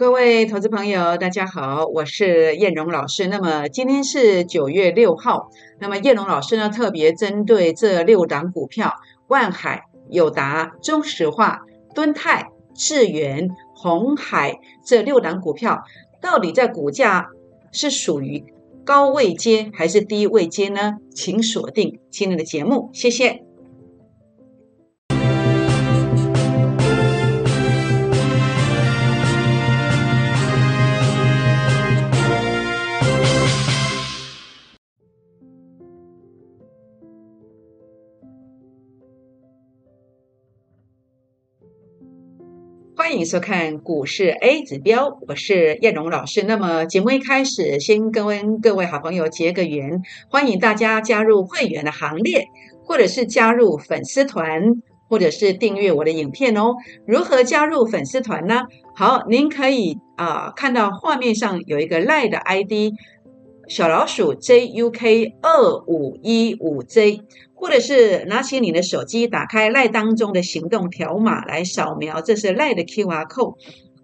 各位投资朋友，大家好，我是燕荣老师。那么今天是九月六号，那么燕荣老师呢特别针对这六档股票：万海、友达、中石化、敦泰、智源、红海这六档股票，到底在股价是属于高位阶还是低位阶呢？请锁定今天的节目，谢谢。欢迎收看股市 A 指标，我是叶荣老师。那么节目一开始，先跟各位好朋友结个缘，欢迎大家加入会员的行列，或者是加入粉丝团，或者是订阅我的影片哦。如何加入粉丝团呢？好，您可以啊看到画面上有一个赖的 ID。小老鼠 JUK 二五一五 J，或者是拿起你的手机，打开赖当中的行动条码来扫描，这是赖的 QR code，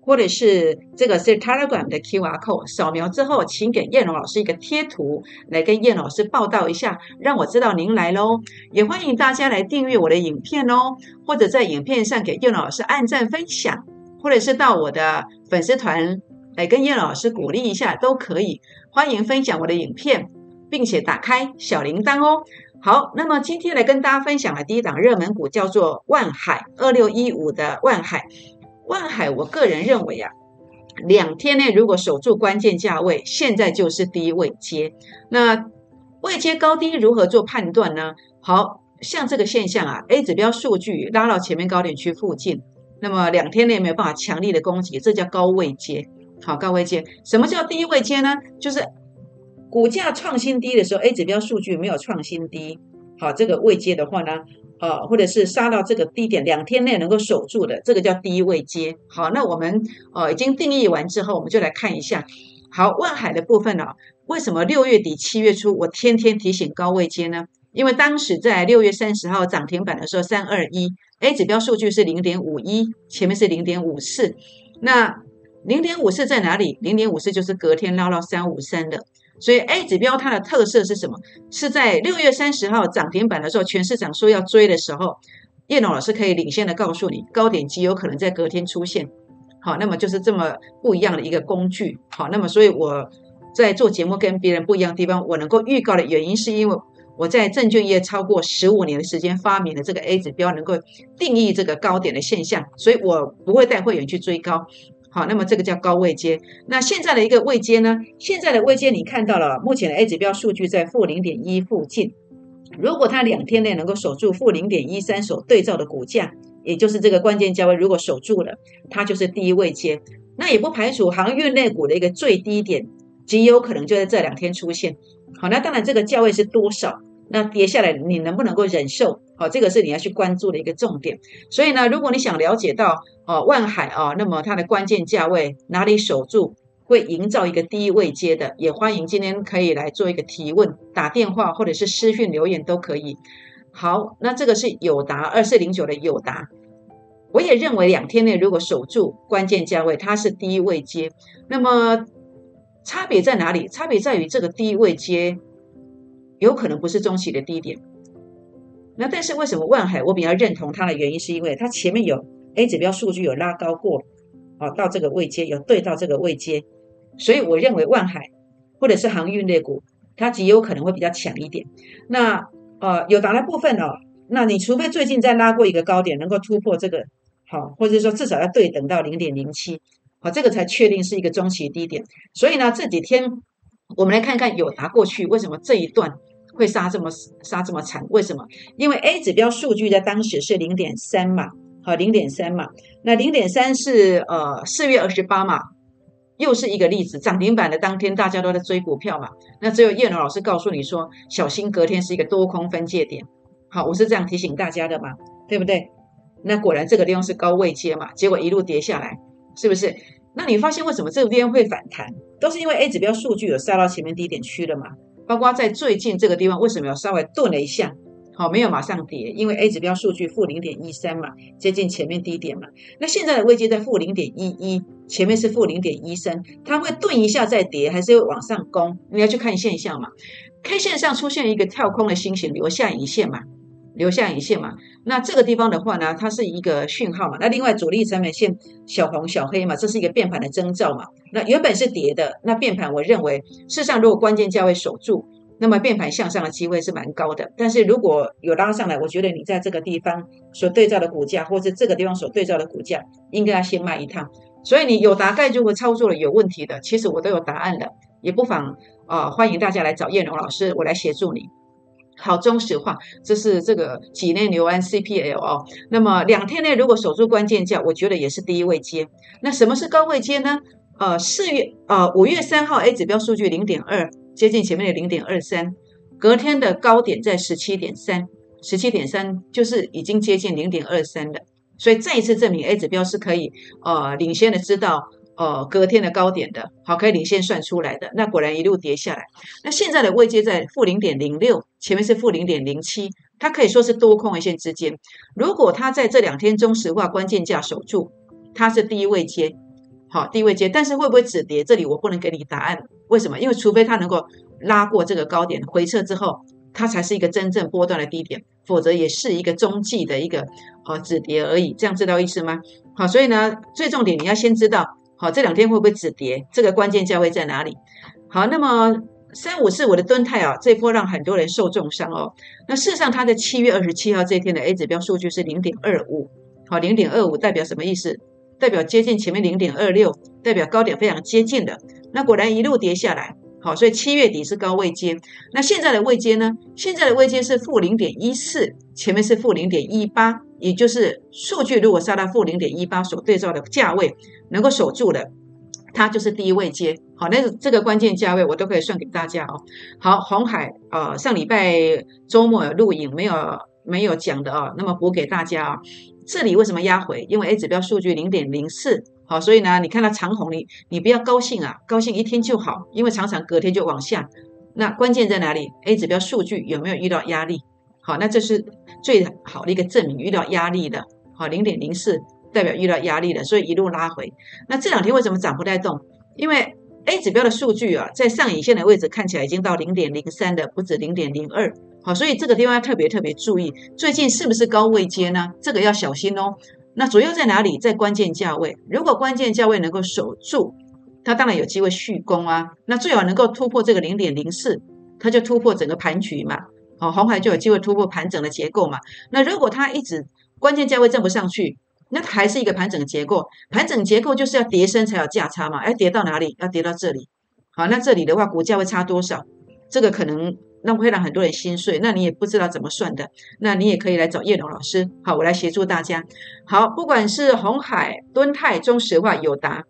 或者是这个是 Telegram 的 QR code，扫描之后，请给叶龙老师一个贴图，来跟叶老师报道一下，让我知道您来喽。也欢迎大家来订阅我的影片哦，或者在影片上给叶老师按赞分享，或者是到我的粉丝团。来跟叶老师鼓励一下都可以，欢迎分享我的影片，并且打开小铃铛哦。好，那么今天来跟大家分享的第一档热门股叫做万海二六一五的万海。万海，我个人认为啊，两天内如果守住关键价位，现在就是低位接。那位阶高低如何做判断呢？好像这个现象啊，A 指标数据拉到前面高点区附近，那么两天内没有办法强力的攻击，这叫高位接。好，高位接，什么叫低位接呢？就是股价创新低的时候，A 指标数据没有创新低，好，这个位接的话呢，呃，或者是杀到这个低点，两天内能够守住的，这个叫低位接。好，那我们呃已经定义完之后，我们就来看一下。好，万海的部分呢，为什么六月底七月初我天天提醒高位接呢？因为当时在六月三十号涨停板的时候，三二一 A 指标数据是零点五一，前面是零点五四，那。零点五四在哪里？零点五四就是隔天捞到三五三的，所以 A 指标它的特色是什么？是在六月三十号涨停板的时候，全市场说要追的时候，叶龙老师可以领先的告诉你，高点极有可能在隔天出现。好，那么就是这么不一样的一个工具。好，那么所以我在做节目跟别人不一样的地方，我能够预告的原因，是因为我在证券业超过十五年的时间，发明了这个 A 指标，能够定义这个高点的现象，所以我不会带会员去追高。好，那么这个叫高位阶。那现在的一个位阶呢？现在的位阶你看到了，目前的 A 指标数据在负零点一附近。如果它两天内能够守住负零点一三所对照的股价，也就是这个关键价位，如果守住了，它就是第一位阶。那也不排除航运类股的一个最低点，极有可能就在这两天出现。好，那当然这个价位是多少？那跌下来你能不能够忍受？好，这个是你要去关注的一个重点。所以呢，如果你想了解到哦万海啊，那么它的关键价位哪里守住，会营造一个低位接的，也欢迎今天可以来做一个提问，打电话或者是私讯留言都可以。好，那这个是友达二四零九的友达，我也认为两天内如果守住关键价位，它是低位接。那么差别在哪里？差别在于这个低位接。有可能不是中期的低点，那但是为什么万海我比较认同它的原因，是因为它前面有 A 指标数据有拉高过，啊，到这个位阶有对到这个位阶，所以我认为万海或者是航运类股，它极有可能会比较强一点。那呃有达的部分哦，那你除非最近再拉过一个高点，能够突破这个好，或者说至少要对等到零点零七，好，这个才确定是一个中期低点。所以呢这几天我们来看看有达过去为什么这一段。会杀这么杀这么惨？为什么？因为 A 指标数据在当时是零点三嘛，好，零点三嘛。那零点三是呃四月二十八嘛，又是一个例子。涨停板的当天，大家都在追股票嘛。那只有叶龙老师告诉你说，小心隔天是一个多空分界点。好，我是这样提醒大家的嘛，对不对？那果然这个地方是高位接嘛，结果一路跌下来，是不是？那你发现为什么这个地方会反弹？都是因为 A 指标数据有杀到前面低点区了嘛。包括在最近这个地方，为什么要稍微顿了一下？好，没有马上跌，因为 A 指标数据负零点一三嘛，接近前面低点嘛。那现在的位阶在负零点一一，前面是负零点一三，它会顿一下再跌，还是会往上攻？你要去看现象嘛。K 线上出现一个跳空的星形，留下影线嘛，留下影线嘛。那这个地方的话呢，它是一个讯号嘛。那另外主力成本线小红小黑嘛，这是一个变盘的征兆嘛。那原本是跌的，那变盘我认为，事实上如果关键价位守住。那么变盘向上的机会是蛮高的，但是如果有拉上来，我觉得你在这个地方所对照的股价，或者这个地方所对照的股价，应该要先卖一趟。所以你有大概如果操作了有问题的，其实我都有答案的，也不妨啊，欢迎大家来找叶龙老师，我来协助你。好，中石化，这是这个几内牛安 CPL 哦。那么两天内如果守住关键价，我觉得也是第一位接。那什么是高位接呢？呃，四月呃五月三号 A 指标数据零点二。接近前面的零点二三，隔天的高点在十七点三，十七点三就是已经接近零点二三了，所以再一次证明 A 指标是可以呃领先的知道呃隔天的高点的，好可以领先算出来的。那果然一路跌下来，那现在的位阶在负零点零六，前面是负零点零七，它可以说是多空一线之间。如果它在这两天中石化关键价守住，它是第一位接。好，低位接，但是会不会止跌？这里我不能给你答案。为什么？因为除非它能够拉过这个高点，回撤之后，它才是一个真正波段的低点，否则也是一个中继的一个呃止跌而已。这样知道意思吗？好，所以呢，最重点你要先知道，好，这两天会不会止跌？这个关键价位在哪里？好，那么三五四五的吨泰啊，这波让很多人受重伤哦。那事实上，它的七月二十七号这一天的 A 指标数据是零点二五，好，零点二五代表什么意思？代表接近前面零点二六，代表高点非常接近的。那果然一路跌下来，好，所以七月底是高位阶。那现在的位阶呢？现在的位阶是负零点一四，前面是负零点一八，也就是数据如果杀到负零点一八所对照的价位能够守住的，它就是第一位接。好，那这个关键价位我都可以算给大家哦。好，红海呃上礼拜周末有录影没有没有讲的啊？那么补给大家啊。这里为什么压回？因为 A 指标数据零点零四，好，所以呢，你看到长红，你你不要高兴啊，高兴一天就好，因为常常隔天就往下。那关键在哪里？A 指标数据有没有遇到压力？好，那这是最好的一个证明，遇到压力的，好，零点零四代表遇到压力了，所以一路拉回。那这两天为什么涨不太动？因为 A 指标的数据啊，在上影线的位置看起来已经到零点零三的，不止零点零二。好，所以这个地方要特别特别注意，最近是不是高位接呢？这个要小心哦。那主要在哪里？在关键价位。如果关键价位能够守住，它当然有机会续攻啊。那最好能够突破这个零点零四，它就突破整个盘局嘛。好，红海就有机会突破盘整的结构嘛。那如果它一直关键价位挣不上去，那它还是一个盘整结构。盘整结构就是要跌升才有价差嘛。要跌到哪里？要跌到这里。好，那这里的话，股价会差多少？这个可能。那会让很多人心碎，那你也不知道怎么算的，那你也可以来找叶龙老师，好，我来协助大家。好，不管是红海、敦泰、中石化、友达、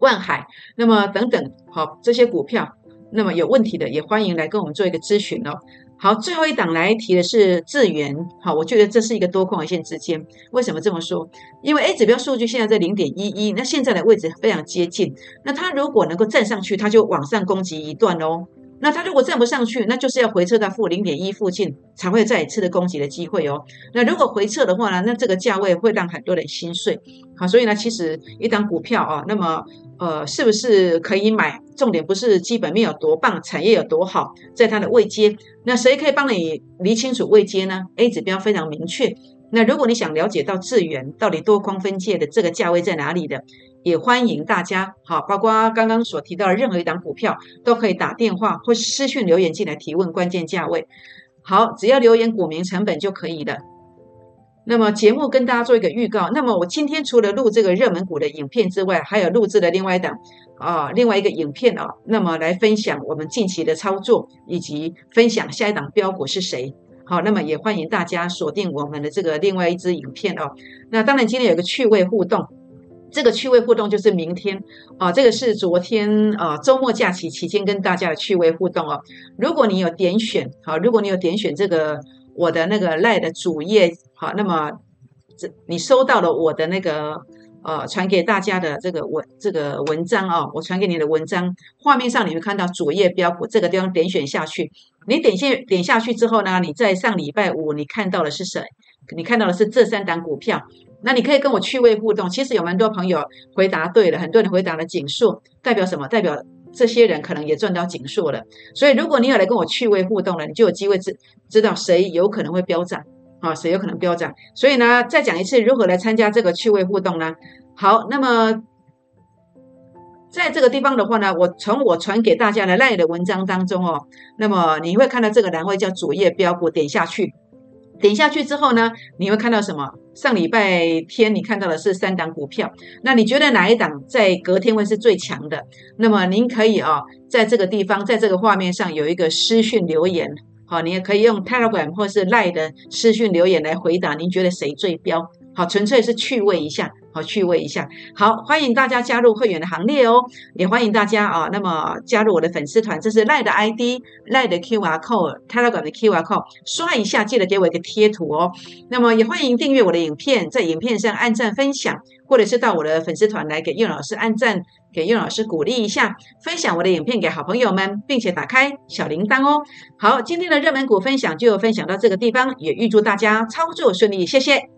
万海，那么等等，好这些股票，那么有问题的也欢迎来跟我们做一个咨询哦。好，最后一档来提的是智源，好，我觉得这是一个多空线之间，为什么这么说？因为 A 指标数据现在在零点一一，那现在的位置非常接近，那它如果能够站上去，它就往上攻击一段哦。那它如果站不上去，那就是要回撤到负零点一附近才会再一次的攻击的机会哦。那如果回撤的话呢，那这个价位会让很多人心碎。好，所以呢，其实一档股票啊，那么呃，是不是可以买？重点不是基本面有多棒，产业有多好，在它的位阶。那谁可以帮你理清楚位阶呢？A 指标非常明确。那如果你想了解到智源到底多空分界的这个价位在哪里的？也欢迎大家，好，包括刚刚所提到的任何一档股票，都可以打电话或私讯留言进来提问关键价位。好，只要留言股民成本就可以了。那么节目跟大家做一个预告。那么我今天除了录这个热门股的影片之外，还有录制的另外一档啊，另外一个影片啊，那么来分享我们近期的操作，以及分享下一档标股是谁。好，那么也欢迎大家锁定我们的这个另外一支影片哦。那当然今天有个趣味互动。这个趣味互动就是明天啊，这个是昨天啊周末假期期间跟大家的趣味互动哦。如果你有点选好，如果你有点选这个我的那个赖的主页好，那么这你收到了我的那个呃传给大家的这个文这个文章啊，我传给你的文章，画面上你会看到主页标股这个地方点选下去，你点线点下去之后呢，你在上礼拜五你看到的是谁？你看到的是这三档股票，那你可以跟我趣味互动。其实有蛮多朋友回答对了，很多人回答了景数，代表什么？代表这些人可能也赚到景数了。所以如果你有来跟我趣味互动了，你就有机会知知道谁有可能会飙涨。啊，谁有可能飙涨？所以呢，再讲一次如何来参加这个趣味互动呢？好，那么在这个地方的话呢，我从我传给大家的赖的文章当中哦，那么你会看到这个栏位叫主页标股，点下去，点下去之后呢，你会看到什么？上礼拜天你看到的是三档股票，那你觉得哪一档在隔天会是最强的？那么您可以啊，在这个地方，在这个画面上有一个私讯留言。好，你也可以用 Telegram 或是 Line 的私讯留言来回答。您觉得谁最标？好，纯粹是趣味一下，好趣味一下。好，欢迎大家加入会员的行列哦，也欢迎大家啊，那么加入我的粉丝团，这是赖的 ID，赖的 QR Code，Telegram 的 QR Code，刷一下，记得给我一个贴图哦。那么也欢迎订阅我的影片，在影片上按赞分享，或者是到我的粉丝团来给叶老师按赞。给叶老师鼓励一下，分享我的影片给好朋友们，并且打开小铃铛哦。好，今天的热门股分享就分享到这个地方，也预祝大家操作顺利，谢谢。